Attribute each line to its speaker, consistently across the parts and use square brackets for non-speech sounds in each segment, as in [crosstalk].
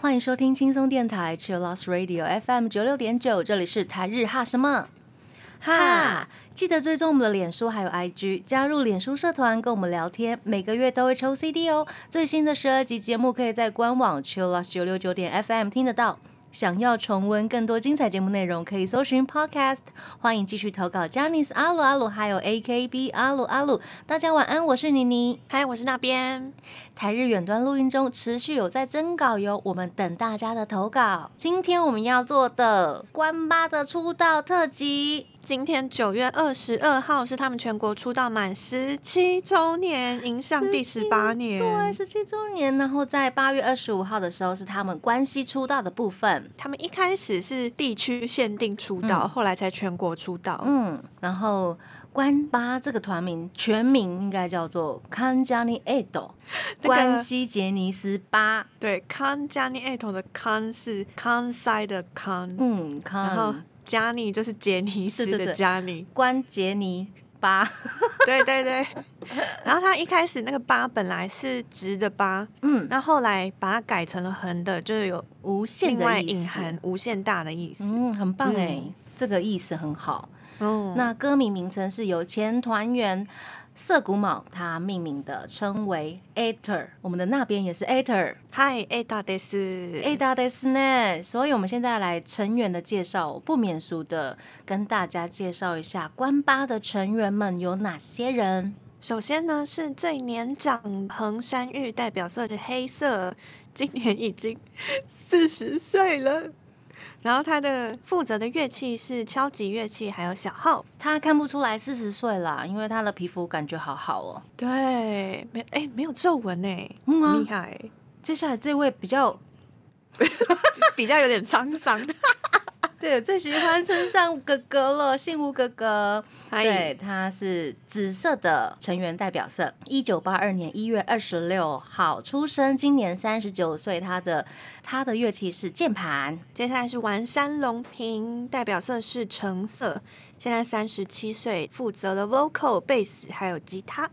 Speaker 1: 欢迎收听轻松电台 Chill Lost Radio FM 九六点九，这里是台日哈什么哈。记得追踪我们的脸书还有 IG，加入脸书社团跟我们聊天，每个月都会抽 CD 哦。最新的十二集节目可以在官网 Chill Lost 九六九点 FM 听得到。想要重温更多精彩节目内容，可以搜寻 Podcast。欢迎继续投稿 j a n i c e 阿鲁阿鲁，还有 AKB 阿鲁阿鲁。大家晚安，我是妮妮，
Speaker 2: 嗨，我是那边。
Speaker 1: 台日远端录音中，持续有在征稿哟，我们等大家的投稿。今天我们要做的关八的出道特辑。
Speaker 2: 今天九月二十二号是他们全国出道满十七周年，迎向第十八年，
Speaker 1: 对，十七周年。然后在八月二十五号的时候是他们关西出道的部分。
Speaker 2: 他们一开始是地区限定出道，后来才全国出道。
Speaker 1: 嗯，然后关八这个团名全名应该叫做 Kanjani [laughs] Edo，关西杰尼斯八。
Speaker 2: 对，Kanjani Edo 的 Kan 是 Kansai 的 Kan，
Speaker 1: 嗯，
Speaker 2: 然后。加尼就是杰尼斯的加尼，
Speaker 1: 关杰尼八，[laughs]
Speaker 2: 对对对。然后他一开始那个八本来是直的八，嗯，那后来把它改成了横的，就是有
Speaker 1: 无限
Speaker 2: 的隐含无限大的意思。
Speaker 1: 嗯，很棒哎，这个意思很好。哦，那歌名名称是由前团员。涩谷卯他命名的称为 Ater，我们的那边也是
Speaker 2: Ater。Hi，Ada です。
Speaker 1: Ada です呢。所以我们现在来成员的介绍，不免俗的跟大家介绍一下关八的成员们有哪些人。
Speaker 2: 首先呢，是最年长横山玉，代表色是黑色，今年已经四十岁了。 然后他的负责的乐器是敲击乐器，还有小号。
Speaker 1: 他看不出来四十岁啦，因为他的皮肤感觉好好哦。
Speaker 2: 对，没哎，没有皱纹哎，
Speaker 1: 厉
Speaker 2: 害。
Speaker 1: 接下来这位比较 [laughs]
Speaker 2: 比较有点沧桑。[laughs]
Speaker 1: 对，最喜欢村上哥哥了，幸福哥哥。对，他是紫色的成员代表色。一九八二年一月二十六号出生，今年三十九岁。他的他的乐器是键盘。
Speaker 2: 接下来是丸山龙平，代表色是橙色，现在三十七岁，负责了 vocal、贝斯还有吉他。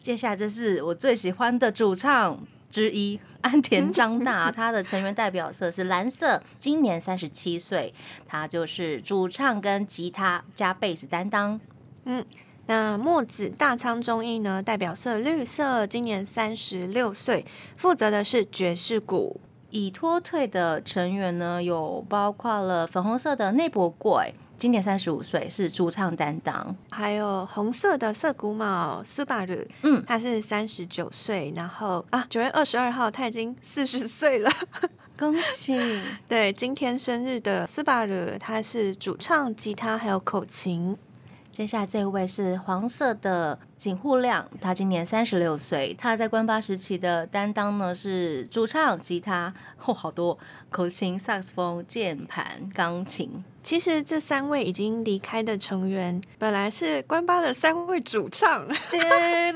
Speaker 1: 接下来这是我最喜欢的主唱。之一 [laughs] 安田张大，[laughs] 他的成员代表色是蓝色，今年三十七岁，他就是主唱跟吉他加贝斯担当。
Speaker 2: 嗯，那墨子大仓中义呢？代表色绿色，今年三十六岁，负责的是爵士鼓。
Speaker 1: 已脱退的成员呢，有包括了粉红色的内博贵。今年三十五岁，是主唱担当。
Speaker 2: 还有红色的涩谷茂斯巴鲁，嗯，他是三十九岁。然后啊，九月二十二号他已经四十岁了，[laughs]
Speaker 1: 恭喜！
Speaker 2: 对，今天生日的斯巴鲁，他是主唱、吉他还有口琴。
Speaker 1: 接下来这位是黄色的井户亮，他今年三十六岁。他在关八时期的担当呢是主唱、吉他，哦，好多口琴、萨克斯风、键盘、钢琴。
Speaker 2: 其实这三位已经离开的成员，本来是关八的三位主唱。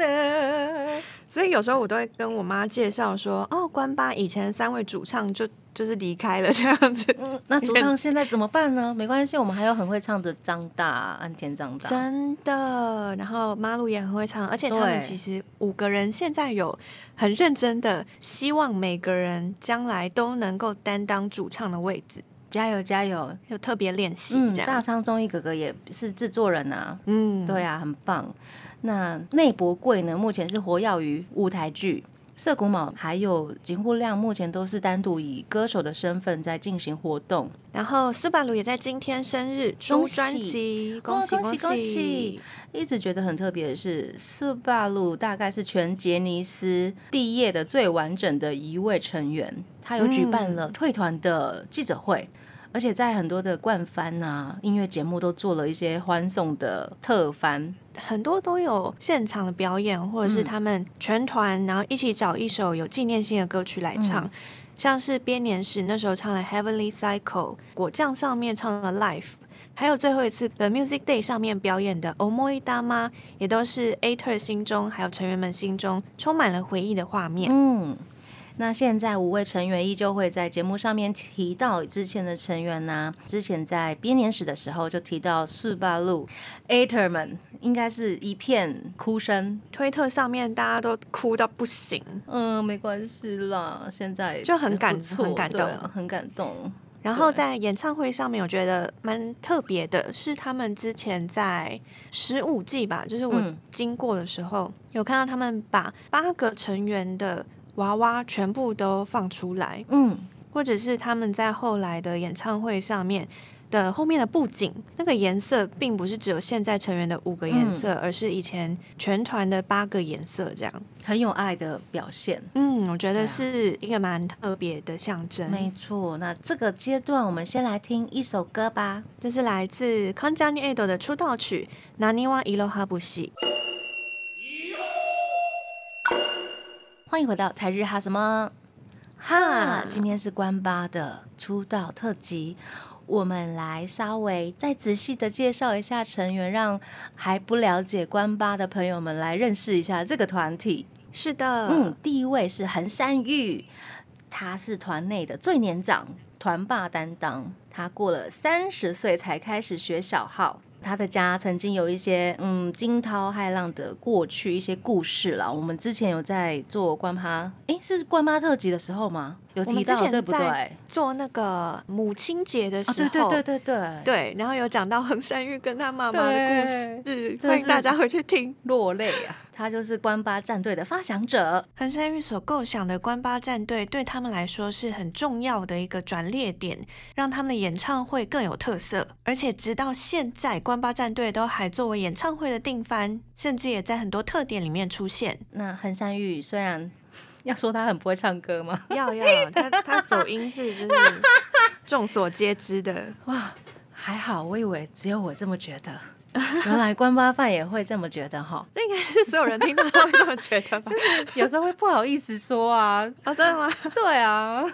Speaker 2: [laughs] 所以有时候我都会跟我妈介绍说，哦，关八以前三位主唱就就是离开了这样子。
Speaker 1: 嗯，那主唱现在怎么办呢？没关系，我们还有很会唱的张大、安田张大。
Speaker 2: 真的，然后马路也很会唱，而且他们其实五个人现在有很认真的希望每个人将来都能够担当主唱的位置。
Speaker 1: 加油加油！
Speaker 2: 有特别练习。
Speaker 1: 嗯，大仓中一哥哥也是制作人啊。嗯，对啊，很棒。那内博贵呢？目前是活跃于舞台剧。涩谷卯还有井户亮，目前都是单独以歌手的身份在进行活动。
Speaker 2: 然后斯巴鲁也在今天生日出专辑，恭喜恭喜恭喜！
Speaker 1: 一直觉得很特别的是，斯巴鲁大概是全杰尼斯毕业的最完整的一位成员。他有举办了退团的记者会。而且在很多的冠番啊音乐节目都做了一些欢送的特番，
Speaker 2: 很多都有现场的表演，或者是他们全团然后一起找一首有纪念性的歌曲来唱，像是编年史那时候唱了 Heavenly Cycle，果酱上面唱了 Life，还有最后一次的 Music Day 上面表演的 Omoi 大妈，也都是 Ater 心中还有成员们心中充满了回忆的画面。嗯。
Speaker 1: 那现在五位成员依旧会在节目上面提到之前的成员呐、之前在编年史的时候就提到四八路 Aterman，应该是一片哭声。
Speaker 2: 推特上面大家都哭到不行，
Speaker 1: 嗯，没关系啦，现在
Speaker 2: 就很感
Speaker 1: 不错
Speaker 2: 很感动
Speaker 1: 很感动。
Speaker 2: 然后在演唱会上面，我觉得蛮特别的，是他们之前在十五季吧，就是我
Speaker 1: 嗯
Speaker 2: 经过的时候，有看到他们把八个成员的娃娃全部都放出来，
Speaker 1: 嗯，
Speaker 2: 或者是他们在后来的演唱会上面的后面的布景，那个颜色并不是只有现在成员的五个颜色，而是以前全团的八个颜色这样。
Speaker 1: 很有爱的表现。
Speaker 2: 嗯，我觉得是一个蛮特别的象征。
Speaker 1: 没错，那这个阶段我们先来听一首歌吧。
Speaker 2: 这是来自 j a n i Edo 的出道曲《Naniwa Iroha Bushi》。
Speaker 1: 欢迎回到台日哈什么哈？今天是关八的出道特辑，我们来稍微再仔细的介绍一下成员，让还不了解关八的朋友们来认识一下这个团体。
Speaker 2: 是的，
Speaker 1: 嗯，第一位是横山玉，他是团内的最年长团霸担当，他过了三十岁才开始学小号。他的家曾经有一些嗯惊涛骇浪的过去一些故事啦。我们之前有在做关趴，诶，是关妈特辑的时候吗？有提到对不对？
Speaker 2: 做那个母亲节的时
Speaker 1: 哦，
Speaker 2: 候，
Speaker 1: 对对对对对，
Speaker 2: 对然后有讲到 [laughs] 横山玉跟他妈妈的故事，欢迎大家回去听。
Speaker 1: 落泪啊！他就是关八战队的发想者。
Speaker 2: 横山裕所构想的关八战队对他们来说是很重要的一个转捩点，让他们的演唱会更有特色。而且直到现在，关八战队都还作为演唱会的定番，甚至也在很多特点里面出现。
Speaker 1: 那横山裕虽然要说他很不会唱歌吗？
Speaker 2: 要要，他他走音是就是众所皆知的。[laughs]
Speaker 1: 哇，还好，我以为只有我这么觉得，[laughs] 原来官八饭也会这么觉得哈。[laughs]
Speaker 2: 这应该是所有人听到都会这么觉得吧？
Speaker 1: 有时候会不好意思说啊，
Speaker 2: 哦，真的吗？
Speaker 1: 对啊，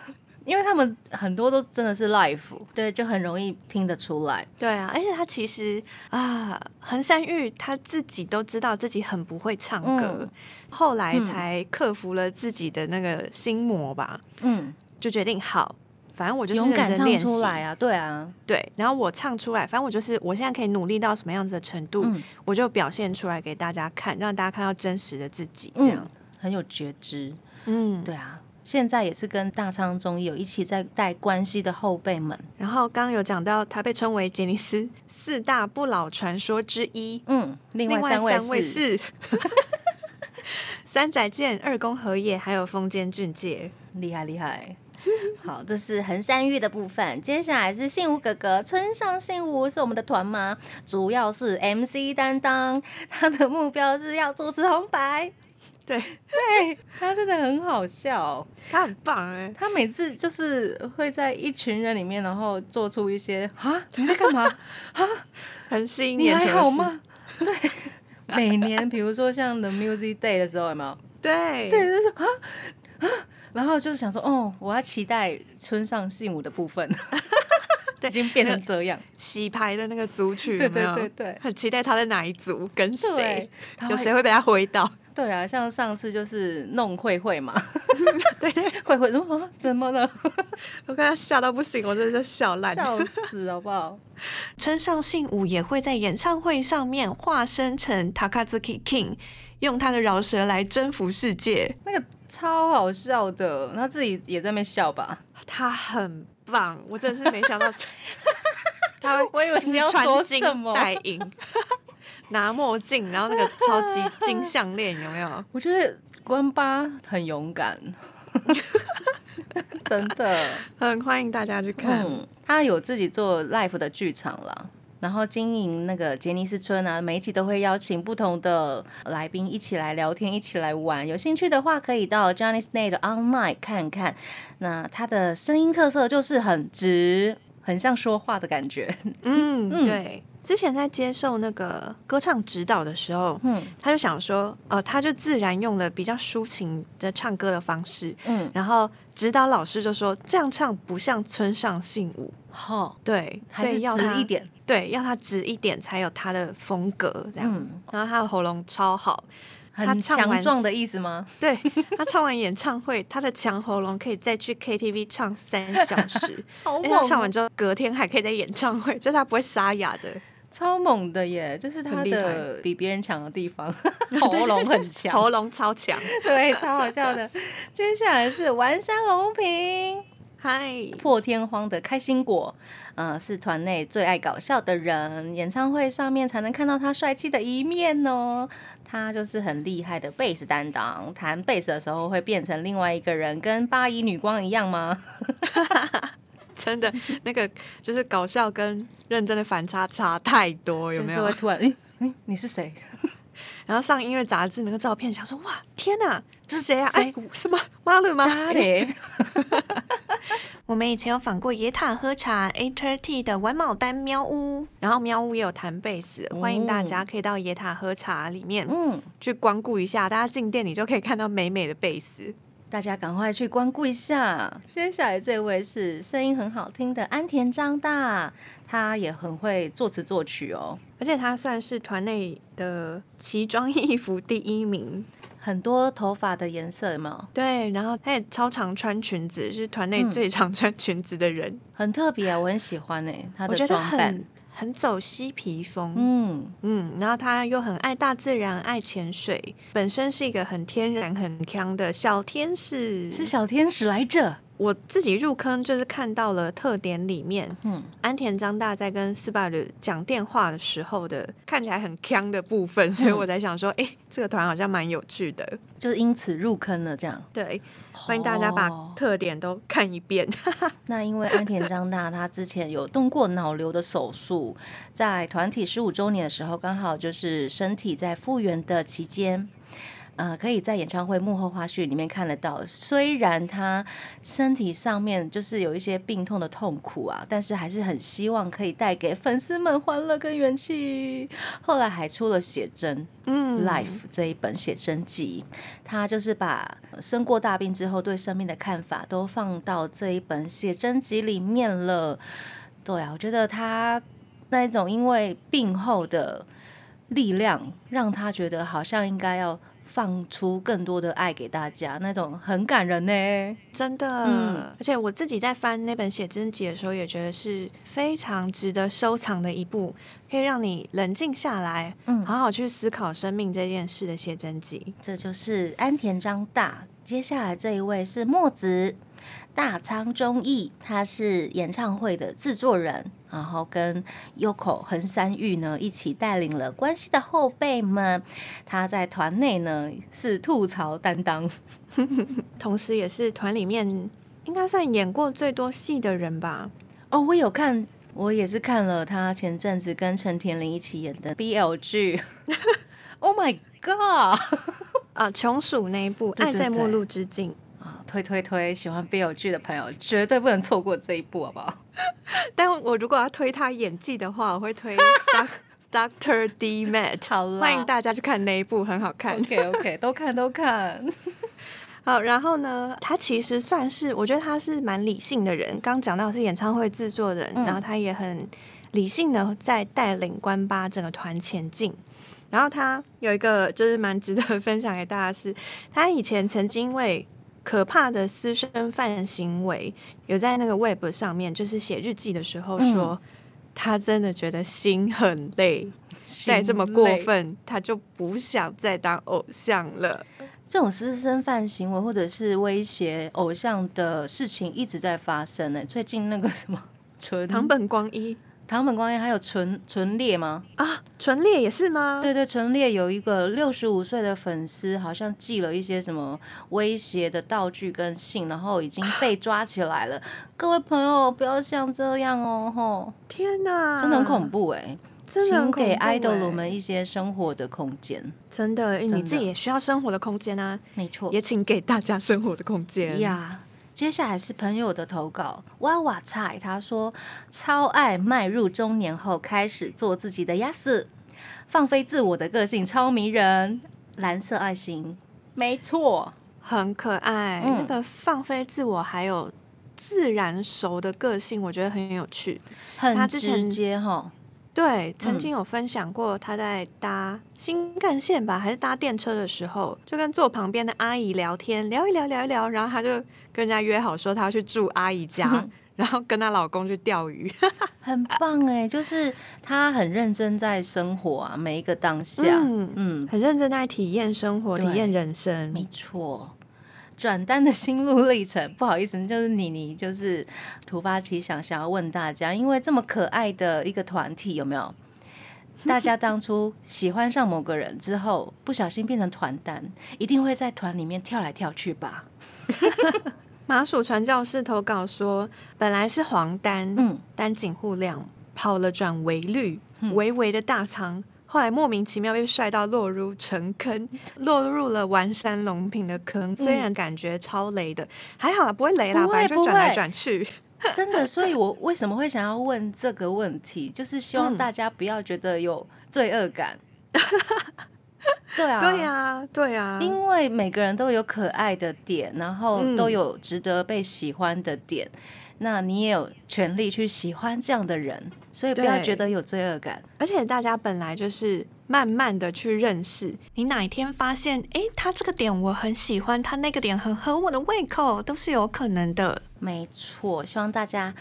Speaker 1: 因为他们很多都真的是 life，对，就很容易听得出来。
Speaker 2: 对啊，而且他其实啊，横山玉他自己都知道自己很不会唱歌，
Speaker 1: 嗯
Speaker 2: 后来才克服了自己的那个心魔吧，
Speaker 1: 嗯，
Speaker 2: 就决定好，反正我就是认
Speaker 1: 勇敢唱出来啊，对啊，
Speaker 2: 对，然后我唱出来，反正我就是我现在可以努力到什么样子的程度，
Speaker 1: 嗯
Speaker 2: 我就表现出来给大家看，让大家看到真实的自己，这样
Speaker 1: 嗯，，很有觉知。
Speaker 2: 嗯。
Speaker 1: 对啊，现在也是跟大仓中有一起在带关系的后辈们。
Speaker 2: 然后刚刚有讲到，他被称为杰尼斯四大不老传说之一，
Speaker 1: 嗯，另外三位是 [laughs]
Speaker 2: 三宅健、二宫和也，还有风间俊介。
Speaker 1: 厉害厉害。[laughs] 好，这是横山玉的部分。接下来是信吾哥哥，村上信吾是我们的团妈，主要是 MC 担当。他的目标是要主持红白。[laughs]
Speaker 2: 对
Speaker 1: 对他真的很好笑，
Speaker 2: 他很棒哎，
Speaker 1: 他每次就是会在一群人里面，然后做出一些啊你在干嘛 [laughs] 啊？
Speaker 2: 很吸引
Speaker 1: 你还？好吗？对，每年比如说像 The Music Day 的时候，有没有？
Speaker 2: 对
Speaker 1: 对，就是啊啊，然后就是想说，哦，我要期待村上信武的部分，[laughs]
Speaker 2: 对
Speaker 1: 已经变成这样。
Speaker 2: 洗牌的那个组曲 [laughs]
Speaker 1: 对对对对
Speaker 2: 很期待他在哪一组跟谁有谁会被他挥到？
Speaker 1: 对啊，像上次就是弄慧慧嘛，[laughs] 对，慧慧怎么，怎么了？
Speaker 2: 我看他笑到不行，我真的是笑烂。
Speaker 1: 笑死好不好？
Speaker 2: 村上信武也会在演唱会上面化身成 Takazuki King，用他的饶舌来征服世界。
Speaker 1: 那个超好笑的，他自己也在那边笑吧？
Speaker 2: 他很棒，我真的是没想到 [laughs] 他，
Speaker 1: 我以为你要说什么
Speaker 2: 戴银，[laughs] 拿墨镜，然后那个超级金项链，有没有？
Speaker 1: 我觉得关八很勇敢，[laughs] 真的。
Speaker 2: 很欢迎大家去看。
Speaker 1: 嗯，他有自己做 l i f e 的剧场啦，然后经营那个杰尼斯村啊，每一集都会邀请不同的来宾一起来聊天，一起来玩。有兴趣的话，可以到 Johnny Snake 的 Online 看看。那他的声音特色就是很直，很像说话的感觉。[laughs]
Speaker 2: 嗯，
Speaker 1: 嗯
Speaker 2: 对。之前在接受那个歌唱指导的时候，
Speaker 1: 嗯
Speaker 2: 他就想说，呃，他就自然用了比较抒情的唱歌的方式，
Speaker 1: 嗯，
Speaker 2: 然后指导老师就说这样唱不像村上信武，
Speaker 1: 好，
Speaker 2: 对，
Speaker 1: 还是
Speaker 2: 要
Speaker 1: 直一，点。
Speaker 2: 对，要他直一点才有他的风格这样。
Speaker 1: 嗯，
Speaker 2: 然后他的喉咙超好，
Speaker 1: 很强壮的意思吗？[laughs]
Speaker 2: 对他唱完演唱会，他的强喉咙可以再去 KTV 唱三小时，[laughs]
Speaker 1: 好
Speaker 2: 因为他唱完之后隔天还可以在演唱会，就他不会沙哑的，[laughs]
Speaker 1: 超猛的耶！这是他的比别人强的地方，喉咙很强，
Speaker 2: 喉咙超强。
Speaker 1: 对，超好笑的。接下来是丸山隆平。
Speaker 2: 嗨，
Speaker 1: 破天荒的开心果，呃，是团内最爱搞笑的人，演唱会上面才能看到他帅气的一面哦。他就是很厉害的贝斯担当，弹贝斯的时候会变成另外一个人，跟八一女光一样吗？[laughs]
Speaker 2: 真的那个就是搞笑跟认真的反差差太多，有没有
Speaker 1: 就是会？突然，你是谁？
Speaker 2: 然后上音乐杂志那个照片，想说哇，天哪，这是谁啊？
Speaker 1: 谁
Speaker 2: 哎，什么马伦吗？
Speaker 1: 他嘞？[laughs] [laughs]
Speaker 2: 我们以前有访过野塔喝茶 A T 的玩牡丹喵屋，然后喵屋也有弹贝斯，欢迎大家可以到野塔喝茶里面
Speaker 1: 嗯，
Speaker 2: 去光顾一下，大家进店里就可以看到美美的贝斯。
Speaker 1: 大家赶快去光顾一下。接下来这位是声音很好听的安田张大，他也很会作词作曲哦。
Speaker 2: 而且他算是团内的奇装异服第一名，
Speaker 1: 很多头发的颜色有没有？
Speaker 2: 对，然后他也超常穿裙子，是团内
Speaker 1: 嗯
Speaker 2: 最常穿裙子的人，
Speaker 1: 很特别啊，我很喜欢诶、他的装扮
Speaker 2: 很。走嬉皮风，
Speaker 1: 嗯，
Speaker 2: 嗯，然后他又很爱大自然，爱潜水，本身是一个很天然、很强的小天使。
Speaker 1: 是小天使来着。
Speaker 2: 我自己入坑就是看到了特点里面，
Speaker 1: 嗯，
Speaker 2: 安田张大在跟斯巴鲁讲电话的时候的看起来很强的部分，[laughs] 所以我在想说，哎、这个团好像蛮有趣的。
Speaker 1: 就是因此入坑了这样。
Speaker 2: 对，欢迎大家把
Speaker 1: 哦
Speaker 2: 特点都看一遍。[laughs]
Speaker 1: 那因为安田张大他之前有动过脑瘤的手术，在团体十五周年的时候，刚好就是身体在复原的期间。呃，可以在演唱会幕后花絮里面看得到，虽然他身体上面就是有一些病痛的痛苦啊，但是还是很希望可以带给粉丝们欢乐跟元气。后来还出了写真，
Speaker 2: 嗯
Speaker 1: Life 这一本写真集，他就是把生过大病之后对生命的看法都放到这一本写真集里面了。对啊，我觉得他那一种因为病后的力量，让他觉得好像应该要放出更多的爱给大家，那种很感人呢。
Speaker 2: 真的，
Speaker 1: 嗯
Speaker 2: 而且我自己在翻那本写真集的时候，也觉得是非常值得收藏的一部，可以让你冷静下来，
Speaker 1: 嗯
Speaker 2: 好好去思考生命这件事的写真集。
Speaker 1: 这就是安田章大。接下来这一位是墨子大仓忠义，他是演唱会的制作人，然后跟 Yoko 横山裕呢一起带领了关系的后辈们。他在团内呢是吐槽担当，[laughs]
Speaker 2: 同时也是团里面应该算演过最多戏的人吧。
Speaker 1: 哦，我有看，我也是看了他前阵子跟陈田玲一起演的 BL 剧。[laughs] oh my god！
Speaker 2: 啊，穷鼠那一部《爱在末
Speaker 1: 对
Speaker 2: 路之境》，
Speaker 1: 啊，推推推，喜欢 BL 剧的朋友绝对不能错过这一部，好不好？[laughs]
Speaker 2: 但我如果要推他演技的话，我会推 [laughs] Doctor D Matt。
Speaker 1: 好
Speaker 2: 欢迎大家去看那一部，很好看。
Speaker 1: OK OK，都看都看。[laughs]
Speaker 2: 好，然后呢，他其实算是，我觉得他是蛮理性的人。刚讲到是演唱会制作人，
Speaker 1: 嗯
Speaker 2: 然后他也很理性的在带领关八整个团前进。然后他有一个就是蛮值得分享给大家是，他以前曾经因为可怕的私生饭行为，有在那个 Web 上面就是写日记的时候说，他真的觉得心很累，再这么过分，他就不想再当偶像了。
Speaker 1: 这种私生饭行为或者是威胁偶像的事情一直在发生呢、最近那个什么纯
Speaker 2: 堂本光一
Speaker 1: 堂本光彦还有纯纯烈吗？
Speaker 2: 啊，纯烈也是吗？
Speaker 1: 对对，纯烈有一个六十五岁的粉丝，好像寄了一些什么威胁的道具跟信，然后已经被抓起来了。[gasps] 各位朋友，不要像这样哦，吼，
Speaker 2: 天哪，
Speaker 1: 真的很恐，怖哎、
Speaker 2: 真的很
Speaker 1: 请给
Speaker 2: 恐怖欸
Speaker 1: idol 们一些生活的空间。
Speaker 2: 真的，
Speaker 1: 真的
Speaker 2: 你自己也需要生活的空间啊，
Speaker 1: 没错，
Speaker 2: 也请给大家生活的空间。
Speaker 1: 呀。接下来是朋友的投稿，哇哇菜，他说超爱迈入中年后开始做自己的亚斯，放飞自我的个性超迷人，蓝色爱心，没错，
Speaker 2: 很可爱，
Speaker 1: 嗯。
Speaker 2: 那个放飞自我还有自然熟的个性，我觉得很有趣。
Speaker 1: 很直接哈，
Speaker 2: 对，曾经有分享过他在搭新干线吧，还是搭电车的时候，就跟坐旁边的阿姨聊天，聊一聊，聊一聊，然后他就跟人家约好说他要去住阿姨家，然后跟她老公去钓鱼，[laughs]
Speaker 1: 很棒哎，就是她很认真在生活啊，每一个当下，
Speaker 2: 嗯嗯，很认真在体验生活，体验人生，
Speaker 1: 没错。转单的心路历程，[laughs] 不好意思，就是妮妮，就是突发奇想，想要问大家，因为这么可爱的一个团体，有没有？大家当初喜欢上某个人之后，不小心变成团单，一定会在团里面跳来跳去吧？
Speaker 2: 麻薯传教士投稿说，本来是黄单，嗯，单井户亮跑了转为绿，微微的大仓。后来莫名其妙被帅到落入尘坑，[laughs] 落入了完山龙品的坑。虽然感觉超雷的，还好啦，不会雷啦，反正就转来转去。[laughs]
Speaker 1: 真的，所以我为什么会想要问这个问题，就是希望大家不要觉得有罪恶感。[laughs] 对啊，
Speaker 2: 对啊，对啊，
Speaker 1: 因为每个人都有可爱的点，然后都有值得被喜欢的点。那你也有权利去喜欢这样的人，所以不要觉得有罪恶感。
Speaker 2: 而且大家本来就是慢慢的去认识，你哪一天发现，哎，他这个点我很喜欢，他那个点很合我的胃口，都是有可能的。
Speaker 1: 没错，希望大家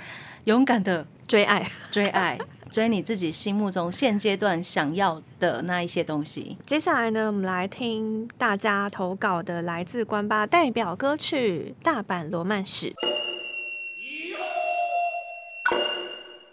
Speaker 1: 勇敢的
Speaker 2: 追爱，
Speaker 1: 追爱，追你自己心目中现阶段想要的那一些东西。
Speaker 2: 接下来呢，我们来听大家投稿的来自关八代表歌曲《大阪罗曼史》。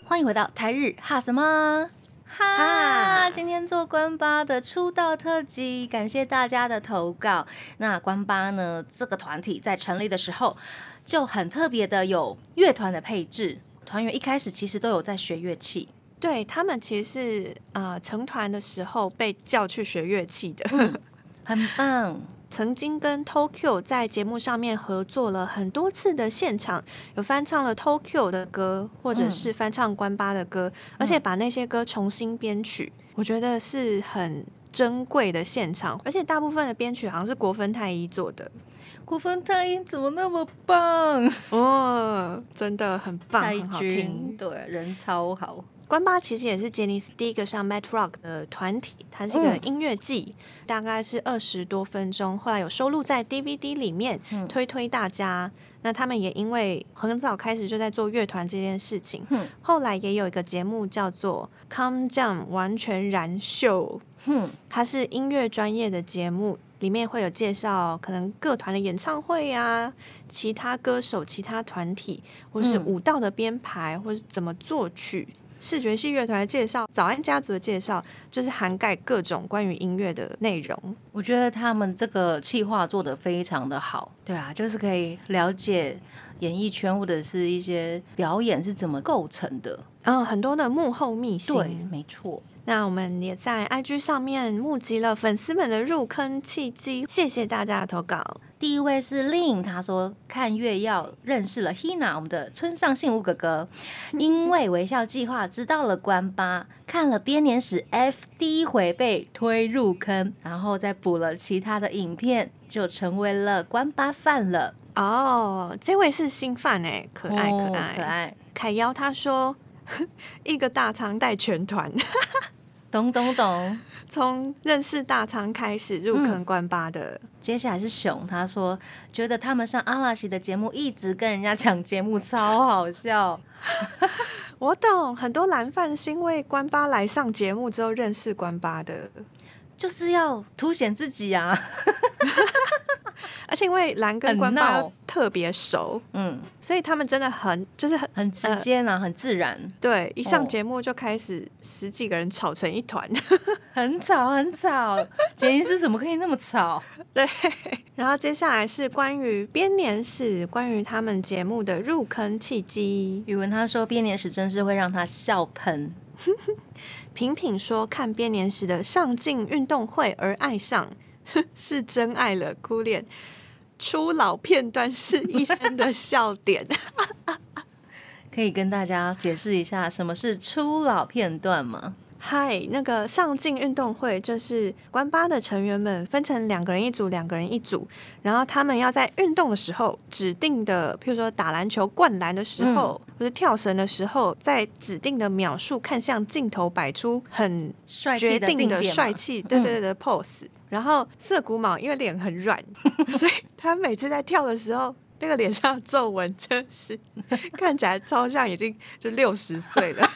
Speaker 1: 欢迎回到台日哈什么哈？今天做关八的出道特辑，感谢大家的投稿。那关八呢？这个团体在成立的时候就很特别的有乐团的配置，团员一开始其实都有在学乐器。
Speaker 2: 对他们其实是呃成团的时候被叫去学乐器的，
Speaker 1: 很棒。
Speaker 2: 曾经跟 Tokyo 在节目上面合作了很多次的现场，有翻唱了 Tokyo 的歌，或者是翻唱关八的歌，而且把那些歌重新编曲，我觉得是很珍贵的现场。而且大部分的编曲好像是国分太一做的，
Speaker 1: 国分太一怎么那么棒
Speaker 2: 哦？真的很棒，很好听，
Speaker 1: 对，人超好。
Speaker 2: 关八其实也是杰尼斯第一个上 Met Rock 的团体，它是一个音乐季，大概是二十多分钟，后来有收录在 DVD 里面，推推大家。那他们也因为很早开始就在做乐团这件事情，后来也有一个节目叫做《Come Jam 完全燃秀》，它是音乐专业的节目，里面会有介绍可能各团的演唱会啊，其他歌手、其他团体，或是舞蹈的编排，或是怎么作曲。视觉系乐团的介绍，早安家族的介绍，就是涵盖各种关于音乐的内容。
Speaker 1: 我觉得他们这个企划做的非常的好，对啊，就是可以了解演艺圈或者是一些表演是怎么构成的，
Speaker 2: 嗯，很多的幕后秘辛。
Speaker 1: 对，没错。
Speaker 2: 那我们也在 IG 上面募集了粉丝们的入坑契机，谢谢大家的投稿。
Speaker 1: 第一位是 Lin，他说看月要认识了 Hina，我们的村上信吾哥哥，因为微笑计划知道了关八，看了编年史 F 第一回被推入坑，然后再补了其他的影片，就成为了关八饭了。
Speaker 2: 哦，这位是新饭哎，可爱可爱
Speaker 1: 可爱。
Speaker 2: 凯妖他说 [laughs] 一个大仓带全团。
Speaker 1: 懂懂懂，
Speaker 2: 从认识大仓开始入坑关八的。
Speaker 1: 接下来是熊，他说觉得他们上阿拉西的节目一直跟人家抢节目，超好笑。[laughs]
Speaker 2: 我懂，很多蓝饭是因为关八来上节目之后认识关八的。
Speaker 1: 就是要凸显自己啊，[laughs]
Speaker 2: 而且因为蓝跟关八特别熟，嗯，所以他们真的很就是很
Speaker 1: 很直接啊，很自然。
Speaker 2: 对，一上节目就开始十几个人吵成一团，
Speaker 1: 很 [laughs] 吵很吵。杰尼斯怎么可以那么吵？[laughs]
Speaker 2: 对。然后接下来是关于编年史，关于他们节目的入坑契机。
Speaker 1: 宇文他说编年史真是会让他笑喷。[laughs]
Speaker 2: 品品说看编年史的上镜运动会而爱上，是真爱了。哭脸初老片段是一生的笑点，[laughs]
Speaker 1: 可以跟大家解释一下什么是初老片段吗？
Speaker 2: 嗨，那个上镜运动会就是关八的成员们分成两个人一组，两个人一组，然后他们要在运动的时候，指定的，譬如说打篮球、灌篮的时候，或者跳绳的时候，在指定的秒数看向镜头，摆出很
Speaker 1: 帅气的
Speaker 2: 决定的帅气，对对对的 pose。然后涩谷卯因为脸很软，所以他每次在跳的时候。那个脸上的皱纹真是看起来超像已经就六十岁了。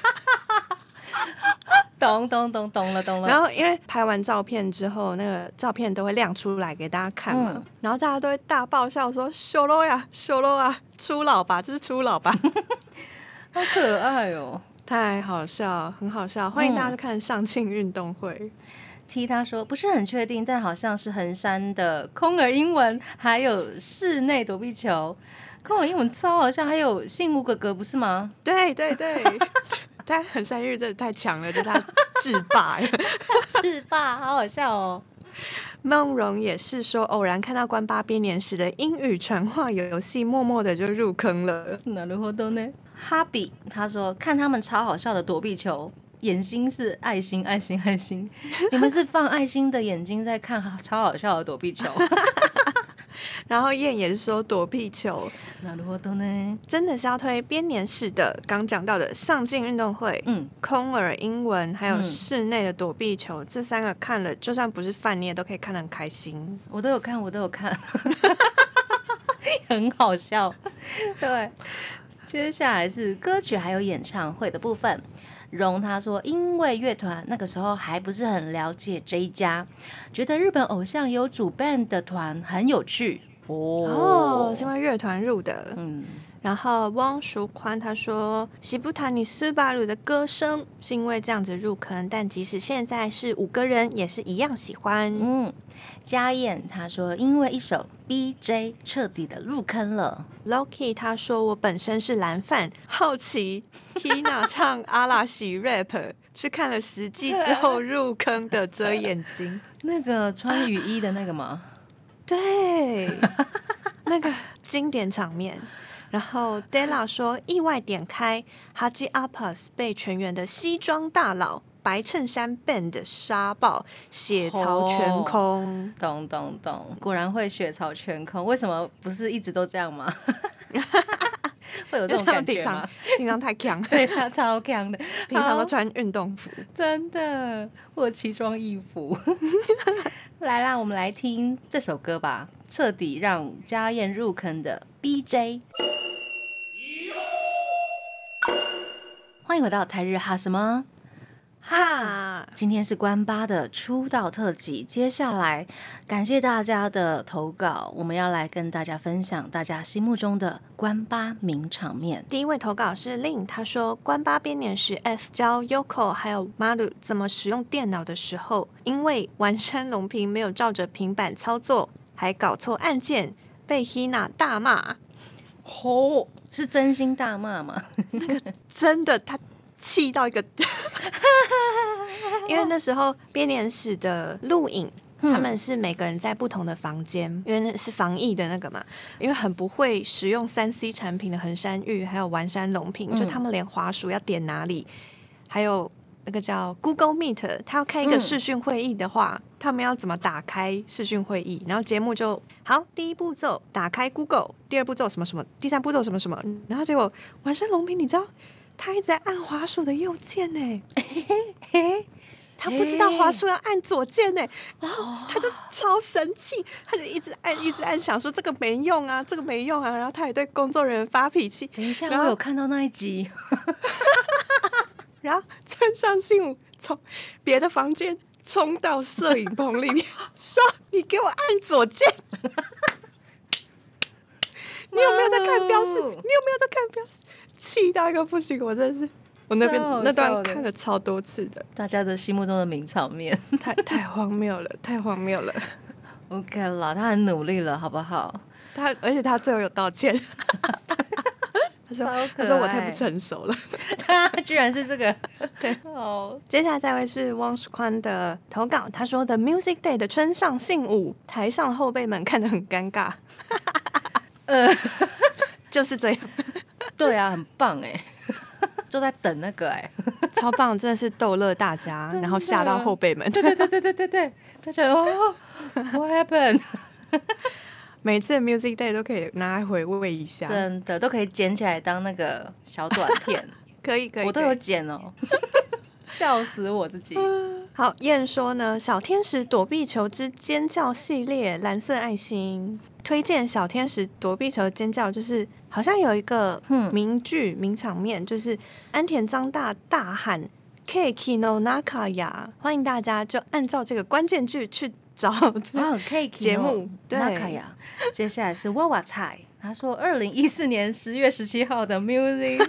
Speaker 2: [laughs]
Speaker 1: 懂懂懂懂了懂了。
Speaker 2: 然后因为拍完照片之后，那个照片都会亮出来给大家看嘛，
Speaker 1: 嗯
Speaker 2: 然后大家都会大爆笑说：“修罗呀，修罗啊，初老吧，这是初老吧。[laughs]
Speaker 1: 好可爱哦！”
Speaker 2: 太好笑，很好笑，欢迎大家去看上庆运动会。
Speaker 1: 踢他说不是很确定，但好像是横山的空耳英文，还有室内躲避球。空耳英文超好像，还有幸福哥哥不是吗？
Speaker 2: 对对对，但很山玉真的太强了，就是他制霸。
Speaker 1: 是[laughs] 吧？好好笑哦。
Speaker 2: 梦荣也是说，偶然看到关八编年史的英语传话游戏，默默的就入坑了。
Speaker 1: なるほど呢。哈比他说看他们超好笑的躲避球， 眼睛是爱心爱心爱心，[laughs] 你们是放爱心的眼睛在看[laughs] 超好笑的躲避球。[laughs]
Speaker 2: 然后燕也是说，躲避球
Speaker 1: なるほど呢。
Speaker 2: 真的是要推编年史的，刚讲到的上镜运动会，
Speaker 1: 嗯，
Speaker 2: 空耳英文，还有
Speaker 1: 嗯
Speaker 2: 室内的躲避球，这三个看了，就算不是饭，你也都可以看得很开心。
Speaker 1: 我都有看，我都有看，很好笑。对，接下来是歌曲还有演唱会的部分。 荣他说，因为乐团那个时候还不是很了解这一家，觉得日本偶像有主办的团很有趣。
Speaker 2: 哦，是因为乐团入的。
Speaker 1: 嗯，
Speaker 2: 然后汪淑宽他说，喜布塔尼斯巴鲁的歌声是因为这样子入坑，但即使现在是五个人，也是一样喜欢。
Speaker 1: 嗯，家燕他说，因为一首 BJ 彻底的入坑了。
Speaker 2: Loki 他说：“我本身是蓝饭，好奇 Tina 唱阿拉西 rap，去看了实际之后 [laughs] 入坑的遮眼睛。
Speaker 1: 那个穿雨衣的那个吗？
Speaker 2: 对，那个经典场面。然后 Della 说，意外点开 Haji Apas 被全员的西装大佬白衬衫 band 杀爆，血槽全空。
Speaker 1: 懂懂懂，果然会血槽全空。为什么不是一直都这样吗？[laughs] 会有这种感觉
Speaker 2: 平常
Speaker 1: 吗？
Speaker 2: 平常太强，[laughs]
Speaker 1: 对他超强的，
Speaker 2: 平常都穿运动服。
Speaker 1: 真的，或奇装异服。[laughs] 来啦，我们来听这首歌吧，彻底让家燕入坑的 BJ。欢迎回到台日哈什么
Speaker 2: 哈，
Speaker 1: 今天是关八的出道特辑，接下来感谢大家的投稿，我们要来跟大家分享大家心目中的关八名场面。
Speaker 2: 第一位投稿是 Lin，他说关八编年时 F 教 Yoko 还有 Maru 怎么使用电脑的时候，因为丸山龙平没有照着平板操作，还搞错按键，被 Hina 大骂。
Speaker 1: 吼、是真心大骂吗？
Speaker 2: 真的，他气到一个，[laughs] 因为那时候编年史的录影。他们是每个人在不同的房间，因为那是防疫的那个嘛。因为很不会使用三 C 产品的横山玉还有丸山龙平，就他们连滑鼠要点哪里，还有那个叫 Google Meet，他要开一个
Speaker 1: 嗯。
Speaker 2: 视讯会议的话，他们要怎么打开视讯会议？然后节目就好，第一步骤打开 Google，第二步骤什么什么，第三步骤什么什么，然后结果晚上龙平，你知道他一直在按滑鼠的右键呢，他不知道滑鼠要按左键呢，然后他就超神气，他就一直按一直按，想说这个没用啊，这个没用啊，然后他也对工作人员发脾气，
Speaker 1: 等一下，我有看到那一集，[laughs]
Speaker 2: 然后村上信五从别的房间冲到摄影棚里面，说：“你给我按左键。” [laughs] 你有没有在看标示？你有没有在看标示？气到一个不行，我真的是，我那边那段看了超多次的，
Speaker 1: 大家的心目中的名场面。
Speaker 2: 太太荒谬了，太荒谬了。[laughs]
Speaker 1: OK 了，他很努力了，好不好？
Speaker 2: 他而且他最后有道歉，[laughs] 他说我太不成熟了。[laughs]
Speaker 1: 他居然是这个，对，哦，
Speaker 2: 接下来再位是汪曙宽的投稿，他说的 Music Day 的村上信五，台上的后辈们看得很尴尬。呃，[laughs] 就是这样。[laughs]
Speaker 1: 对啊，很棒哎。就在等那个哎，
Speaker 2: 超棒，真的是逗乐大家，然后吓到后辈们。
Speaker 1: 对对对对对对对，大家哦，What happened？
Speaker 2: 每次 Music Day 都可以拿来回味一下，
Speaker 1: 真的都可以剪起来当那个小短片，[laughs]
Speaker 2: 可以可以，
Speaker 1: 我都有剪哦，[laughs] 笑死我自己。[laughs]
Speaker 2: 好，燕说呢，小天使躲避球之尖叫系列，蓝色爱心，推荐小天使躲避球尖叫，就是好像有一个名句名场面，就是安田张大大喊 “K Kino Nakaya”，欢迎大家就按照这个关键句去。找
Speaker 1: 哦，K
Speaker 2: 节目对，
Speaker 1: 接下来是娃娃菜。他说，二零一四年十月十七号的 Music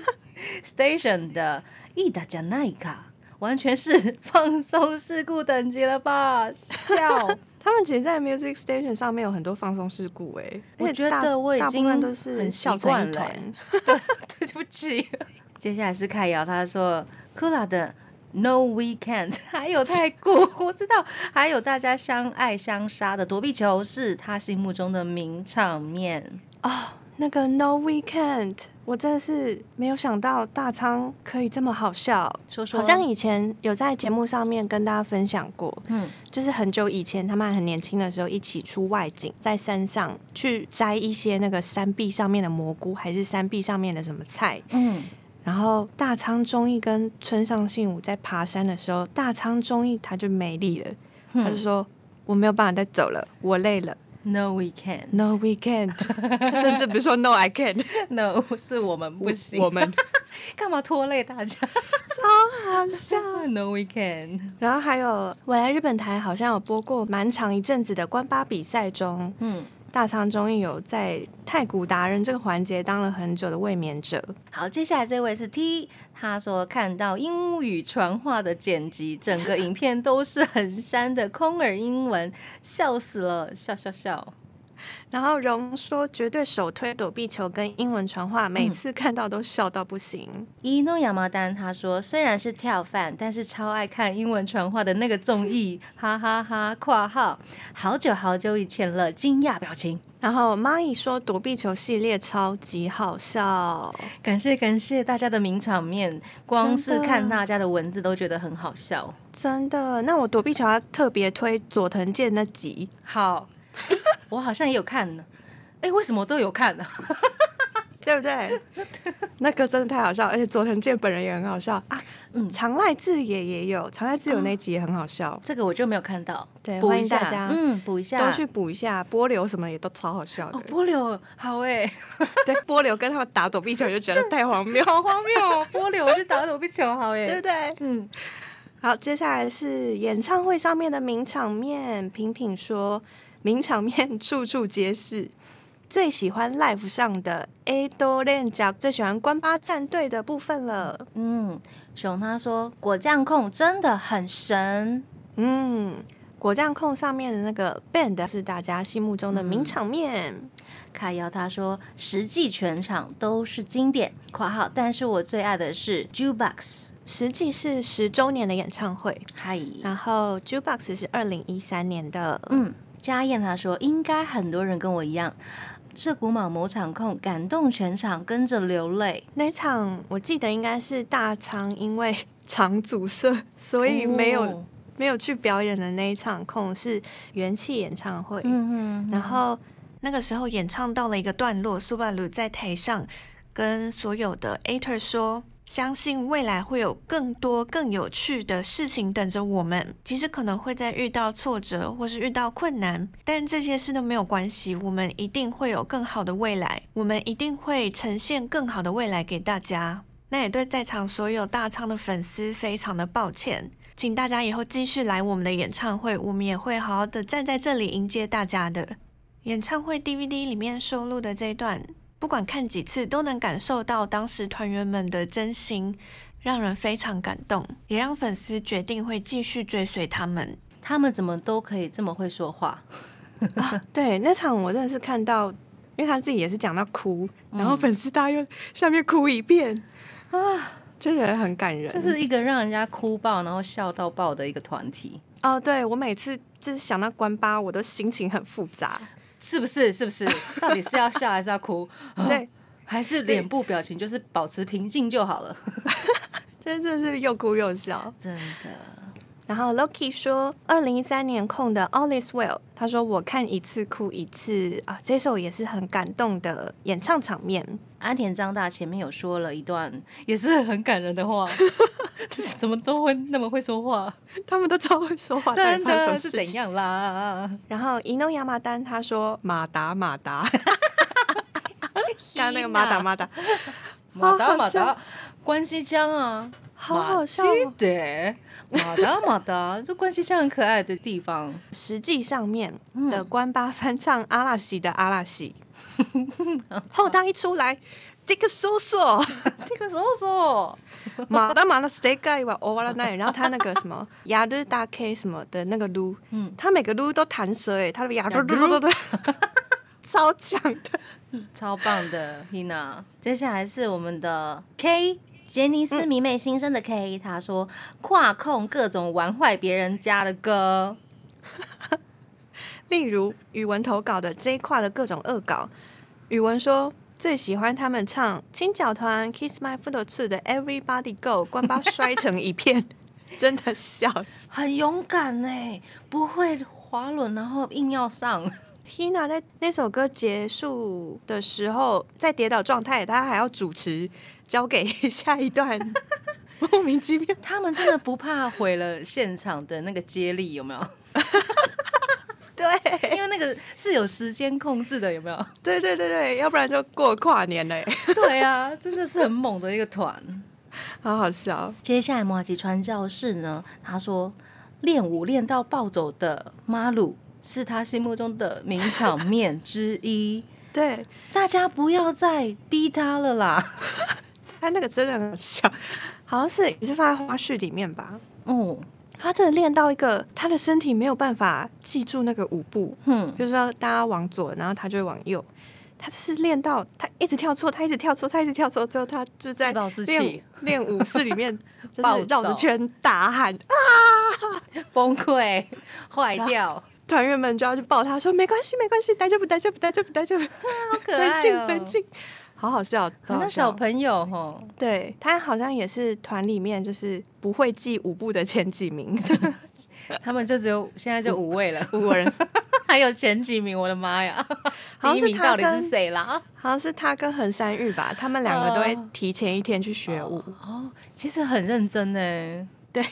Speaker 1: Station 的伊达加奈卡，完全是放松事故等级了吧？笑，[laughs]
Speaker 2: 他们其实，在 Music Station 上面有很多放松事故，哎，
Speaker 1: 我觉得我已经很习惯了。[laughs] 对，对不起。接下来是凯瑶，他说 Kula 的。No, we can't。还有 [laughs] 太古，我知道，还有大家相爱相杀的躲避球，是他心目中的名场面
Speaker 2: 哦。那个 No, we can't，我真的是没有想到大仓可以这么好笑。
Speaker 1: 说说，
Speaker 2: 好像以前有在节目上面跟大家分享过，嗯，就是很久以前他们很年轻的时候一起出外景，在山上去摘一些那个山壁上面的蘑菇，还是山壁上面的什么菜，嗯。然后大仓忠义跟村上信五在爬山的时候，大仓忠义他就没力了，他就说我没有办法再走了，我累了。
Speaker 1: No, we can't.
Speaker 2: No, we can't. [laughs] 甚至不是说 No, I can't.
Speaker 1: No，是我们不行。
Speaker 2: 我们 [laughs]
Speaker 1: 干嘛拖累大家？
Speaker 2: 超好笑。
Speaker 1: No, we can't.
Speaker 2: 然后还有我来日本台好像有播过蛮长一阵子的关八比赛中，嗯。大仓忠义有在太古达人这个环节当了很久的卫冕者。
Speaker 1: 好，接下来这位是 T，他说看到英语传话的剪辑，整个影片都是很山的空耳英文，笑死了，笑笑笑。
Speaker 2: 然后荣说绝对首推躲避球跟英文传话，每次看到都笑到不行。
Speaker 1: 一诺亚毛丹他说虽然是跳饭，但是超爱看英文传话的那个综艺，哈哈哈！括号好久好久以前了，惊讶表情。
Speaker 2: 然后蚂蚁说躲避球系列超级好笑，
Speaker 1: 感谢感谢大家的名场面，光是看大家的文字都觉得很好笑，
Speaker 2: 真的。那我躲避球要特别推佐藤健那集，
Speaker 1: 好。[laughs] 我好像也有看呢，哎，为什么都有看呢？[laughs]
Speaker 2: 对不对？那个真的太好笑，而且佐藤健本人也很好笑啊。嗯，长濑智也也有，长濑智有那集也很好笑。
Speaker 1: 这个我就没有看到，
Speaker 2: 对，欢迎大家，
Speaker 1: 嗯，补一下，
Speaker 2: 都去补一下。波流什么也都超好笑的。
Speaker 1: 波流好哎，[laughs]
Speaker 2: 对，波流跟他们打躲避球就觉得太荒谬，
Speaker 1: 好荒谬。哦波流去打躲避球好哎，
Speaker 2: 对不对？嗯。好，接下来是演唱会上面的名场面，平平说。名场面处处皆是，最喜欢 live 上的 A 多练脚，最喜欢关八战队的部分了。
Speaker 1: 嗯，熊他说果酱控真的很神。
Speaker 2: 嗯，果酱控上面的那个 band 是大家心目中的名场面。
Speaker 1: 卡瑶他说实际全场都是经典（括号），但是我最爱的是 Jukebox，
Speaker 2: 实际是十周年的演唱会。
Speaker 1: 嗨，
Speaker 2: 然后 Jukebox 是二零一三年的。嗯。
Speaker 1: 家燕他说：“应该很多人跟我一样，这古马某场控感动全场，跟着流泪。
Speaker 2: 那场我记得应该是大仓，因为场阻塞，所以没有没有去表演的那一场控是元气演唱会。嗯嗯，然后那个时候演唱到了一个段落，苏巴鲁在台上跟所有的 ater 说。”相信未来会有更多更有趣的事情等着我们。其实可能会在遇到挫折或是遇到困难，但这些事都没有关系。我们一定会有更好的未来，我们一定会呈现更好的未来给大家。那也对在场所有大仓的粉丝非常的抱歉，请大家以后继续来我们的演唱会，我们也会好好的站在这里迎接大家的。演唱会 DVD 里面收录的这一段。不管看几次，都能感受到当时团员们的真心，让人非常感动，也让粉丝决定会继续追随他们。
Speaker 1: 他们怎么都可以这么会说话？[laughs]
Speaker 2: 对，那场我真的是看到，因为他自己也是讲到哭，然后粉丝大又下面哭一遍啊，就觉得很感人。
Speaker 1: 这是一个让人家哭爆，然后笑到爆的一个团体。
Speaker 2: 哦，对我每次就是想到关八，我都心情很复杂。
Speaker 1: 是不是？是不是？[laughs] 到底是要笑还是要哭？
Speaker 2: 对，
Speaker 1: 还是脸部表情就是保持平静就好了。[laughs]
Speaker 2: 真的是又哭又笑。
Speaker 1: 真的。
Speaker 2: 然后 Loki 说，二零一三年控的 All Is Well，他说我看一次哭一次啊，这首也是很感动的演唱场面。
Speaker 1: 安田张大前面有说了一段也是很感人的话，[laughs] 怎么都会那么会说话，
Speaker 2: 他们都超会说话，
Speaker 1: 真的是怎样啦？
Speaker 2: 然后伊诺亚马丹他说马达马达，[laughs] 刚刚那个马达马达。
Speaker 1: 马达马达。关西江啊。
Speaker 2: 好好笑。
Speaker 1: 的，马达马达，[laughs] 这关系腔很可爱的地方。
Speaker 2: 实际上面的关八翻唱阿拉西的阿拉西，[laughs] 后当一出来，这个叔叔，[laughs]
Speaker 1: 这个叔叔，
Speaker 2: 马达马达谁盖哇欧瓦拉奈，然后他那个什么 [laughs] 亚日大 K 什么的那个撸，嗯，他每个撸都弹舌哎，他的亚嘟嘟嘟嘟，超强的，
Speaker 1: 超棒的 Hina。接下来是我们的 K。杰尼斯迷妹新生的 K，他说跨控各种玩坏别人家的歌，
Speaker 2: 例如语文投稿的 J 跨的各种恶搞。语文说最喜欢他们唱青脚团 Kiss My Foot 2的 Everybody Go，关巴摔成一片，[laughs] 真的笑死，
Speaker 1: 很勇敢呢，不会滑轮，然后硬要上。
Speaker 2: Hina 在那首歌结束的时候，在跌倒状态，他还要主持。交给下一段 [laughs] 莫名其妙，
Speaker 1: 他们真的不怕毁了现场的那个接力有没有？
Speaker 2: 对，
Speaker 1: 因为那个是有时间控制的，有没有？
Speaker 2: 对对对对，要不然就过跨年嘞。[laughs]
Speaker 1: 对啊，真的是很猛的一个团，
Speaker 2: 好好笑。
Speaker 1: 接下来摩吉传教士呢，他说练舞练到暴走的马鲁是他心目中的名场面之一。[laughs]
Speaker 2: 对，
Speaker 1: 大家不要再逼他了啦。
Speaker 2: 他 [laughs] 那个真的很笑，好像是也是放在花絮里面吧。哦，他真的练到一个，他的身体没有办法记住那个舞步。嗯，就是说大家往左，然后他就会往右。他是练到他一直跳错，他一直跳错，他一直跳错，最后他就在练练舞室里面 [laughs] 就是绕着圈大喊啊，
Speaker 1: 崩溃坏掉。
Speaker 2: 团员们就要去抱他，说没关系，没关系，大丈夫，大丈夫，大丈夫，大丈夫，
Speaker 1: 好可爱哦，[laughs]
Speaker 2: 冷静。好好笑，
Speaker 1: 好像小朋友哈。
Speaker 2: 对他好像也是团里面就是不会记舞步的前几名，[laughs]
Speaker 1: 他们就只有现在就五位了，[laughs]
Speaker 2: 五个人，[laughs]
Speaker 1: 还有前几名，我的妈呀！第一名到底是谁啦？
Speaker 2: 好像是他跟横山玉吧，他们两个都会提前一天去学舞。
Speaker 1: 哦，其实很认真呢。
Speaker 2: 对，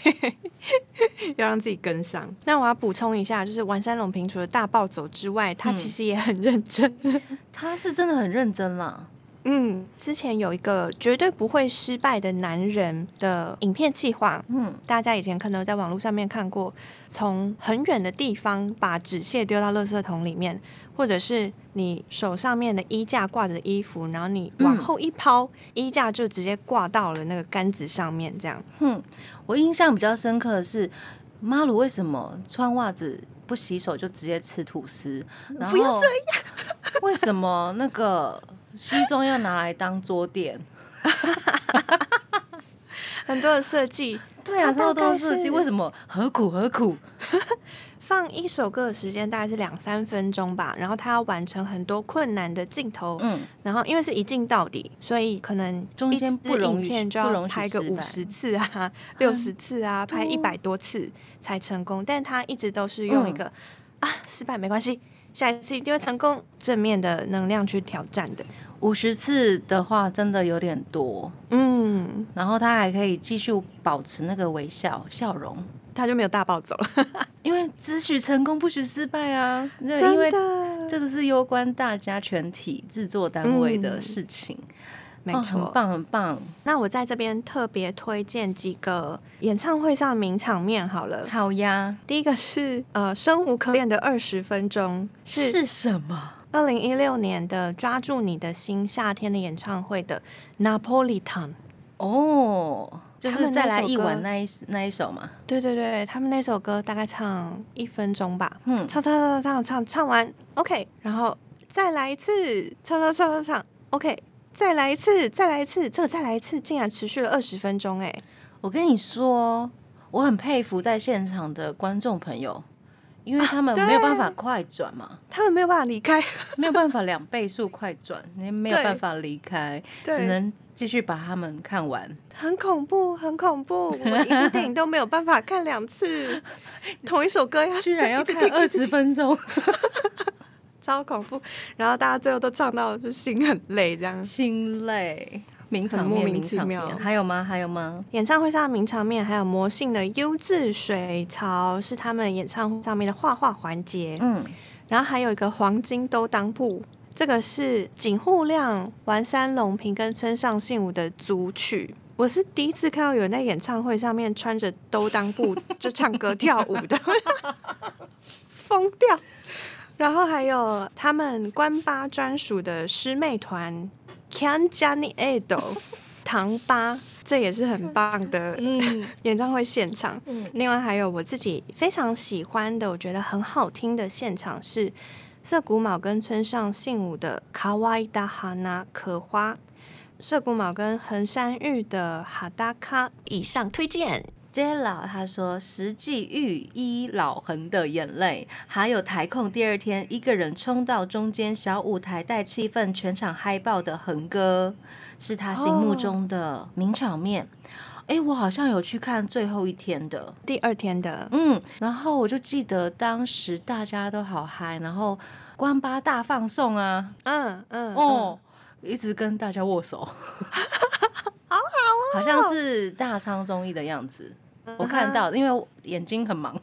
Speaker 2: 要让自己跟上。那我要补充一下，就是丸山龙平除了大暴走之外，他其实也很认真。
Speaker 1: 他是真的很认真啦。
Speaker 2: 嗯，之前有一个绝对不会失败的男人的影片计划，嗯，大家以前可能在网络上面看过，从很远的地方把纸屑丢到垃圾桶里面，或者是你手上面的衣架挂着衣服，然后你往后一抛，衣架就直接挂到了那个杆子上面，这样。嗯，
Speaker 1: 我印象比较深刻的是，妈鲁为什么穿袜子不洗手就直接吃吐司？
Speaker 2: 不要这样，
Speaker 1: 为什么那个？西装要拿来当桌垫，[laughs]
Speaker 2: 很多的设计，
Speaker 1: 对啊，超多设计，为什么？何苦何苦？[laughs]
Speaker 2: 放一首歌的时间大概是两三分钟吧，然后他要完成很多困难的镜头，嗯，然后因为是一镜到底，所以可能
Speaker 1: 中间不容
Speaker 2: 易，就要拍个五十次啊，[laughs] 六十次啊，拍一百多次才成功，但他一直都是用一个啊，失败没关系。下一次一定会成功，正面的能量去挑战的。
Speaker 1: 五十次的话，真的有点多。嗯，然后他还可以继续保持那个微笑笑容，
Speaker 2: 他就没有大暴走了。[laughs]
Speaker 1: 因为只许成功，不许失败啊！因为这个是攸关大家全体制作单位的事情。
Speaker 2: 没错，
Speaker 1: 很棒很棒。
Speaker 2: 那我在这边特别推荐几个演唱会上名场面好了。
Speaker 1: 好呀，
Speaker 2: 第一个是呃生无可恋的二十分钟
Speaker 1: 是什么？
Speaker 2: 二零一六年的抓住你的心夏天的演唱会的 Napolitan
Speaker 1: 哦，就是再来一晚那一那一首嘛。
Speaker 2: 对对对，他们那首歌大概唱一分钟吧。嗯，唱唱唱唱唱唱完，OK，然后再来一次，唱唱唱唱唱，OK。再来一次，再来一次，这个再来一次竟然持续了二十分钟哎！
Speaker 1: 我跟你说，我很佩服在现场的观众朋友，因因为他们没有办法快转嘛，
Speaker 2: 他们没有办法离开，[laughs]
Speaker 1: 没有办法两倍速快转，你没有办法离开，只能继续把他们看完。
Speaker 2: 很恐怖，很恐怖！我们一部电影都没有办法看两次，[laughs] 同一首歌要
Speaker 1: 居然要看二十分钟，
Speaker 2: 超恐怖！然后大家最后都唱到就心很累，这样
Speaker 1: 心累。名场面，名场面，还有吗？还有吗？
Speaker 2: 演唱会上的名场面，还有魔性的 U 字水槽，是他们演唱会上面的画画环节。嗯，然后还有一个黄金兜裆布，这个是井户亮、丸山隆平跟村上信五的组曲。我是第一次看到有人在演唱会上面穿着兜裆布就唱歌跳舞的，[laughs] 疯掉。然后还有他们关八专属的师妹团。Can Johnny Ado，唐八，这也是很棒的 [laughs] 演唱会现场。另外还有我自己非常喜欢的，我觉得很好听的现场是涩谷卯跟村上信五的卡哇伊达哈娜可花，涩谷卯跟横山玉的哈达卡。以上推荐。
Speaker 1: J 老他说：“实际御医老横的眼泪，还有台控第二天一个人冲到中间小舞台带气氛，全场嗨爆的恒哥，是他心目中的名场面。哎，我好像有去看最后一天的。
Speaker 2: 第二天的，
Speaker 1: 嗯，然后我就记得当时大家都好嗨，然后关八大放送啊，嗯嗯哦，一直跟大家握手，[laughs]
Speaker 2: 好
Speaker 1: 像是大仓综艺的样子。”我看到，因为眼睛很忙，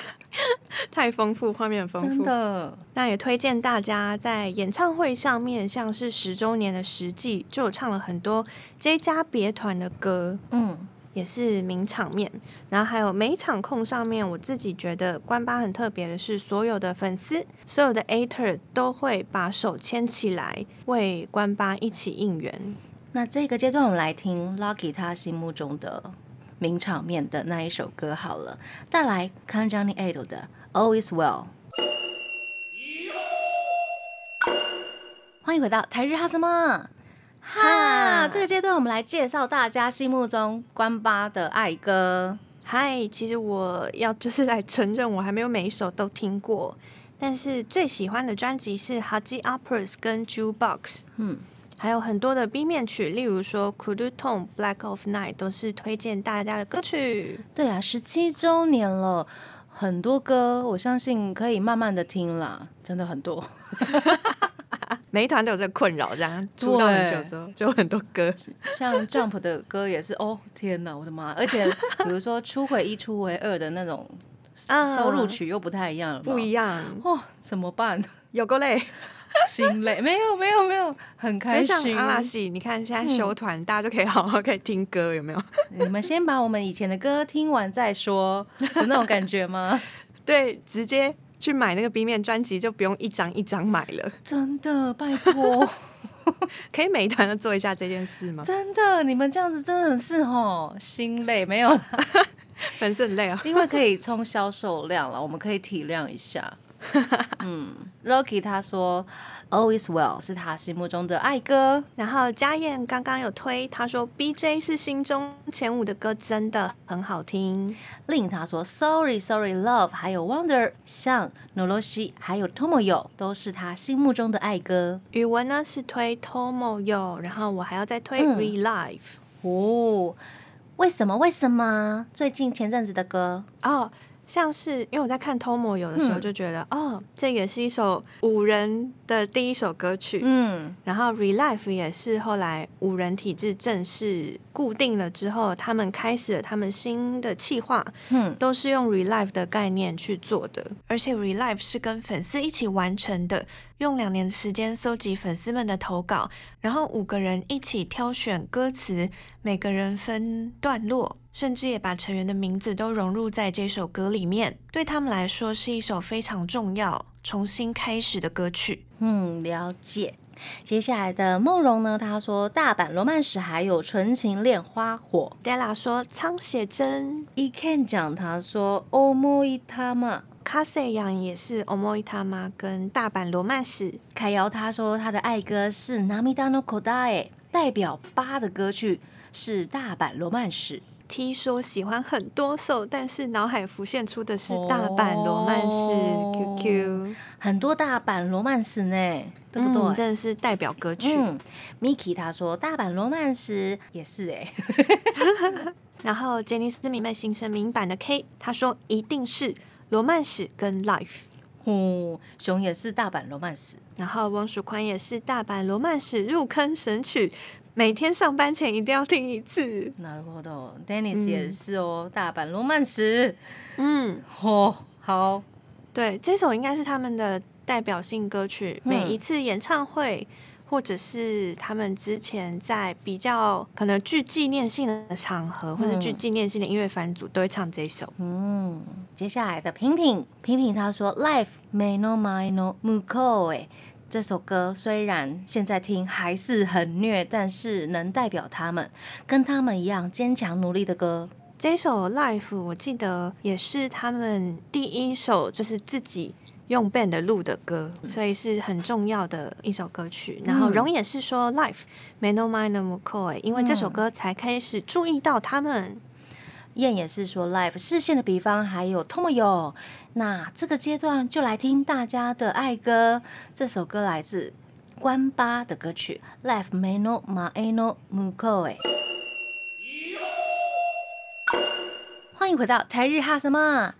Speaker 1: [laughs]
Speaker 2: 太丰富，画面很丰富。
Speaker 1: 真的，
Speaker 2: 那也推荐大家在演唱会上面，像是十周年的实际，就有唱了很多 J 家别团的歌，嗯，也是名场面。然后还有每场控上面，我自己觉得关八很特别的是，所有的粉丝，所有的 ater 都会把手牵起来，为关八一起应援。
Speaker 1: 那这个阶段，我们来听 Lucky 他心目中的。名场面的那一首歌好了，带来 Kanjani Ado 的 All Is Well。欢迎回到台日哈什么哈？这个阶段我们来介绍大家心目中关八的爱歌。
Speaker 2: 嗨，其实我要就是来承认，我还没有每一首都听过，但是最喜欢的专辑是 Haji Operas 跟 Jukebox。嗯。还有很多的 B 面曲，例如说《Could Tone Black of Night》都是推荐大家的歌曲。
Speaker 1: 对啊，十七周年了，很多歌，我相信可以慢慢的听啦，真的很多。[laughs]
Speaker 2: 每一团都有这个困扰，这样出道很久之后就很多歌。[laughs]
Speaker 1: 像 Jump 的歌也是，哦天哪，我的妈！而且比如说初回一、初回二的那种收录曲又不太一样，
Speaker 2: 不一样
Speaker 1: 哇，怎么办？
Speaker 2: 有够累。[laughs]
Speaker 1: 心累，没有没有没有，很开心。
Speaker 2: 阿拉西，你看现在修团，大家就可以好好可以听歌，有没有？
Speaker 1: 你们先把我们以前的歌听完再说，有那种感觉吗？[laughs]
Speaker 2: 对，直接去买那个 B 面专辑，就不用一张一张买了。
Speaker 1: 真的，拜托，[laughs]
Speaker 2: 可以每一团都做一下这件事吗？
Speaker 1: 真的，你们这样子真的是吼心累，没有
Speaker 2: 粉丝很累啊，
Speaker 1: 因为可以冲销售量了，我们可以体谅一下。[laughs] 嗯，Lucky 他说 Always well 是他心目中的爱歌。[laughs]
Speaker 2: 然后嘉燕刚刚有推，他说 BJ 是心中前五的歌，真的很好听。
Speaker 1: 令他说 Sorry Sorry Love 还有 Wonder 像 Noroshi，还有 Tomoyo 都是他心目中的爱歌。
Speaker 2: 语文呢是推 Tomoyo，然后我还要再推 Re Life。
Speaker 1: 哦，为什么？为什么？最近前阵子的歌
Speaker 2: 哦。像是因为我在看《Tomo》有的时候就觉得，哦，这也是一首五人的第一首歌曲，嗯，然后《Relife》也是后来五人体制正式固定了之后，他们开始了他们新的企划，嗯，都是用《Relife》的概念去做的，而且《Relife》是跟粉丝一起完成的。用两年的时间搜集粉丝们的投稿，然后五个人一起挑选歌词，每个人分段落，甚至也把成员的名字都融入在这首歌里面。对他们来说，是一首非常重要、重新开始的歌曲。
Speaker 1: 嗯，了解。接下来的梦荣呢？他说大阪罗曼史还有纯情恋花火。
Speaker 2: Della 说仓写真。
Speaker 1: E Ken 讲他说 Omoi Tama。
Speaker 2: 卡塞扬也是 Omoi Tama 跟大阪罗曼史。
Speaker 1: 凯瑶他说他的爱歌是 Namida no Kodae，代表八的歌曲是大阪罗曼史。
Speaker 2: T 说喜欢很多首，但是脑海浮现出的是大阪罗曼史、
Speaker 1: 哦
Speaker 2: QQ，
Speaker 1: 很多大阪罗曼史呢，对不对？
Speaker 2: 嗯真的是代表歌曲。
Speaker 1: 嗯，Miki 他说大阪罗曼史也是哎、[laughs]
Speaker 2: 然后杰尼斯迷妹新生名版的 K，他说一定是罗曼史跟 Life。
Speaker 1: 哦，熊也是大阪罗曼史，
Speaker 2: 然后翁淑宽也是大阪罗曼史入坑神曲，每天上班前一定要听一次。
Speaker 1: なるほど，Dennis 也是哦，大阪罗曼史，
Speaker 2: 嗯，
Speaker 1: 哦，好，
Speaker 2: 对，这首应该是他们的代表性歌曲，
Speaker 1: 嗯
Speaker 2: 每一次演唱会。或者是他们之前在比较可能具纪念性的场合，或者具纪念性的音乐番组，都会唱这首。
Speaker 1: 嗯，接下来的平平平平他说，Life may no my no muko 哎。 这首歌虽然现在听还是很虐，但是能代表他们跟他们一样坚强努力的歌。
Speaker 2: 这首《Life》我记得也是他们第一首就是自己用 band 录的歌，所以是很重要的一首歌曲。然后荣也是说《Life》没 no mind no McCoy，因为这首歌才开始注意到他们。
Speaker 1: 燕也是说 Life 视线的比方还有 Tomoyo。那这个阶段就来听大家的爱歌，这首歌来自关八的歌曲《Life may no Maeno muko》。欢迎回到台日哈什么？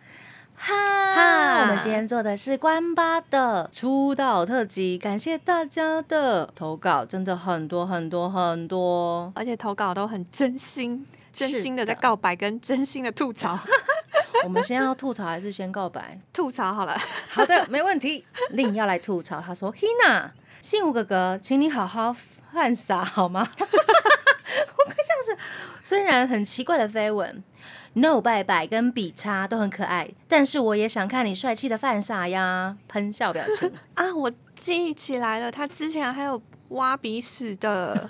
Speaker 1: 哈，
Speaker 2: 哈
Speaker 1: 我们今天做的是关八的出道特辑，感谢大家的投稿，真的很多很多很多。
Speaker 2: 而且投稿都很真心，真心的在告白跟真心的吐槽。[laughs]
Speaker 1: 我们先要吐槽还是先告白？
Speaker 2: 吐槽好了，
Speaker 1: 好的，没问题。令要来吐槽，他说：“Hina，信吾哥哥，请你好好犯傻好吗？” [laughs] 我快笑死。虽然很奇怪的绯闻，No 拜拜跟比叉都很可爱，但是我也想看你帅气的犯傻呀！喷笑表情。[laughs]
Speaker 2: 啊，我记起来了，他之前还有挖鼻屎的。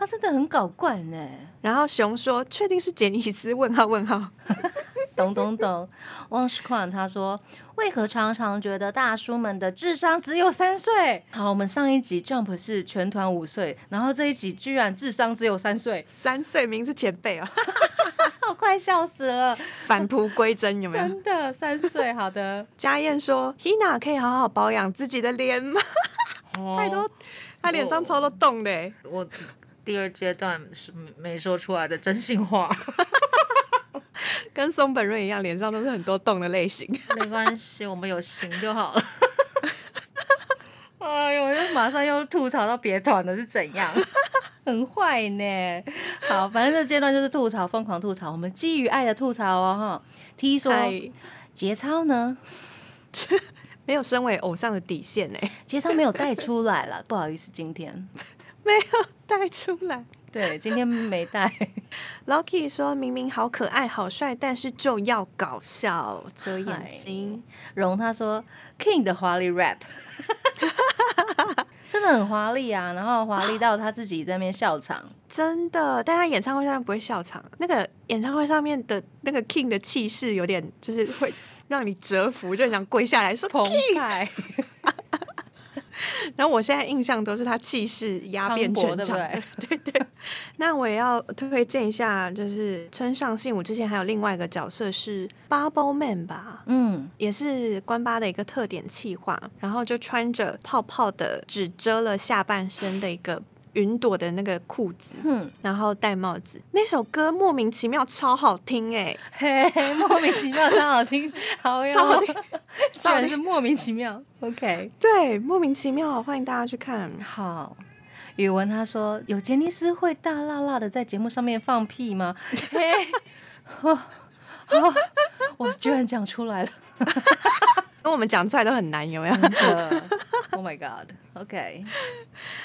Speaker 1: 他真的很搞怪呢。
Speaker 2: 然后熊说：“确定是杰尼斯？”问号问号。[laughs]
Speaker 1: 懂懂懂。汪世宽他说：“为何常常觉得大叔们的智商只有三岁？”好，我们上一集 Jump 是全团五岁，然后这一集居然智商只有三岁，
Speaker 2: 三岁名是前辈啊，[laughs]
Speaker 1: 我快笑死了！
Speaker 2: 返璞归真有没有？
Speaker 1: 真的三岁，好的，
Speaker 2: 家燕说：“Hina 可以好好保养自己的脸吗？[laughs] 太多，他脸上超多洞的欸。
Speaker 3: 我第二阶段是没没说出来的真心话 [laughs] [laughs]
Speaker 2: 跟松本润一样，脸上都是很多洞的类型。
Speaker 3: 没关系，我们有型就好了。[laughs]
Speaker 1: 哎呦，我就马上又吐槽到别团了，是怎样？很坏呢。好，反正这阶段就是吐槽，疯狂吐槽。我们基于爱的吐槽哦，哈。T 说
Speaker 2: 哎，
Speaker 1: 节操呢？
Speaker 2: 没有身为偶像的底线呢，
Speaker 1: 节操没有带出来了，不好意思，今天
Speaker 2: 没有带出来。
Speaker 1: 对今天没带。[laughs]
Speaker 2: Lucky 说明明好可爱、好帅，但是就要搞笑，遮眼睛。
Speaker 1: 荣他说 King 的华丽 rap，[laughs] 真的很华丽啊，然后华丽到他自己在那边笑场。
Speaker 2: 真的，但他演唱会上面不会笑场。那个演唱会上面的那个 King 的气势，有点就是会让你折服，就很想跪下来说
Speaker 1: 澎
Speaker 2: King。
Speaker 1: 湃，[laughs]
Speaker 2: 然后我现在印象都是他气势压遍全场。
Speaker 1: 对不对？[laughs]
Speaker 2: 那我也要推荐一下，就是村上信五之前还有另外一个角色是 Bubble Man 吧，
Speaker 1: 嗯，
Speaker 2: 也是关八的一个特点气化，然后就穿着泡泡的只遮了下半身的一个云朵的那个裤子，
Speaker 1: 嗯，
Speaker 2: 然后戴帽子。那首歌莫名其妙超好听哎、
Speaker 1: 嘿嘿，莫名其妙，超好听，[laughs] 好哟，
Speaker 2: 超好听，[laughs]
Speaker 1: 居然是莫名其妙。OK，
Speaker 2: 对，莫名其妙，欢迎大家去看。
Speaker 1: 好。语文他说：“有杰尼斯会大辣辣的在节目上面放屁吗？” [laughs] 嘿，哦哦我居然讲出来了，
Speaker 2: 因为我们讲出来都很难，有没有
Speaker 1: ？！Oh my god！OK，、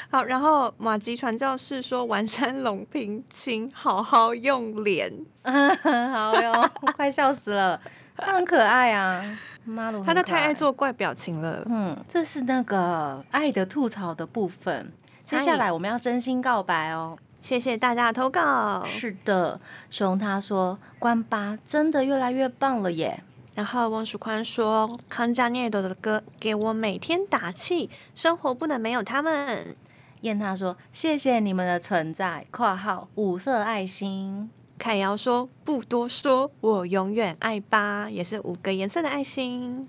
Speaker 2: 好，然后马吉传教士说：“完山龙平，请好好用脸。
Speaker 1: 好哟，我快笑死了。他很可爱啊，妈鲁，
Speaker 2: 他都太爱。做怪表情了。
Speaker 1: 嗯，这是那个爱的吐槽的部分。接下来我们要真心告白哦。
Speaker 2: 谢谢大家的投稿。
Speaker 1: 是的，熊他说关八真的越来越棒了耶。
Speaker 2: 然后王曙宽说：“康佳涅斗的歌给我每天打气，生活不能没有他们。
Speaker 1: 燕他说谢谢你们的存在（括号五色爱心）。
Speaker 2: 凯瑶说不多说，我永远爱吧，也是五个颜色的爱心。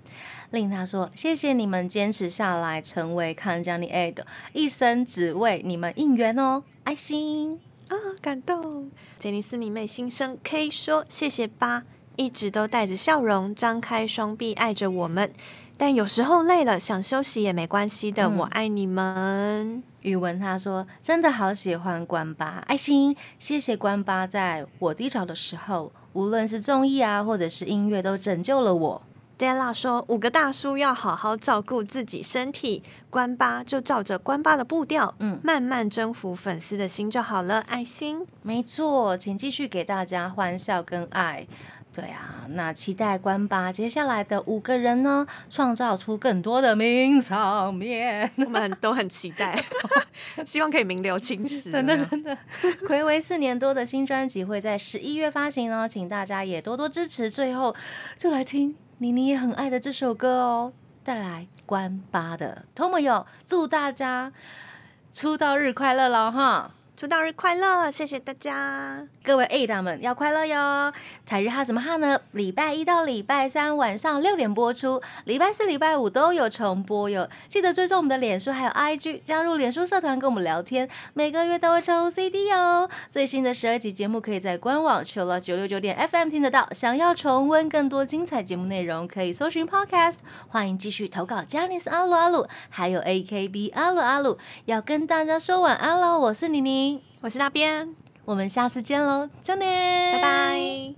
Speaker 1: 令他说：“谢谢你们坚持下来，成为看江你爱的，一生只为你们应援哦，爱心
Speaker 2: 啊，感动。”杰尼斯迷妹心声 K 说：“谢谢吧，一直都带着笑容，张开双臂爱着我们。但有时候累了，想休息也没关系的，我爱你们。”
Speaker 1: 宇文他说：“真的好喜欢关八，爱心，谢谢关八，在我低潮的时候，无论是综艺啊，或者是音乐，都拯救了我。”
Speaker 2: Della 说：“五个大叔要好好照顾自己身体，关八就照着关八的步调，嗯，慢慢征服粉丝的心就好了。”爱心，
Speaker 1: 没错，请继续给大家欢笑跟爱。对啊，那期待关八接下来的五个人呢，创造出更多的名场面，[laughs]
Speaker 2: 我们都很期待，[laughs] 希望可以名留青史。
Speaker 1: 真的真的，暌违四年多的新专辑会在十一月发行呢，请大家也多多支持。最后就来听。妮妮也很爱的这首歌哦，带来关八的 Tomoyo，祝大家出道日快乐了哈！
Speaker 2: 出道日快乐，谢谢大家，
Speaker 1: 各位 A 大们要快乐哟！台日哈什么哈呢？礼拜一到礼拜三晚上六点播出，礼拜四、礼拜五都有重播哟。记得追踪我们的脸书还有 IG，加入脸书社团跟我们聊天，每个月都会抽 CD 哦。最新的十二集节目可以在官网求了九六九点 FM 听得到。想要重温更多精彩节目内容，可以搜寻 Podcast。欢迎继续投稿 j a n i c e 阿鲁阿鲁，还有 AKB 阿鲁阿鲁，要跟大家说晚安喽！我是妮妮。
Speaker 2: 我是那边，
Speaker 1: 我们下次见喽，真的，
Speaker 2: 拜拜。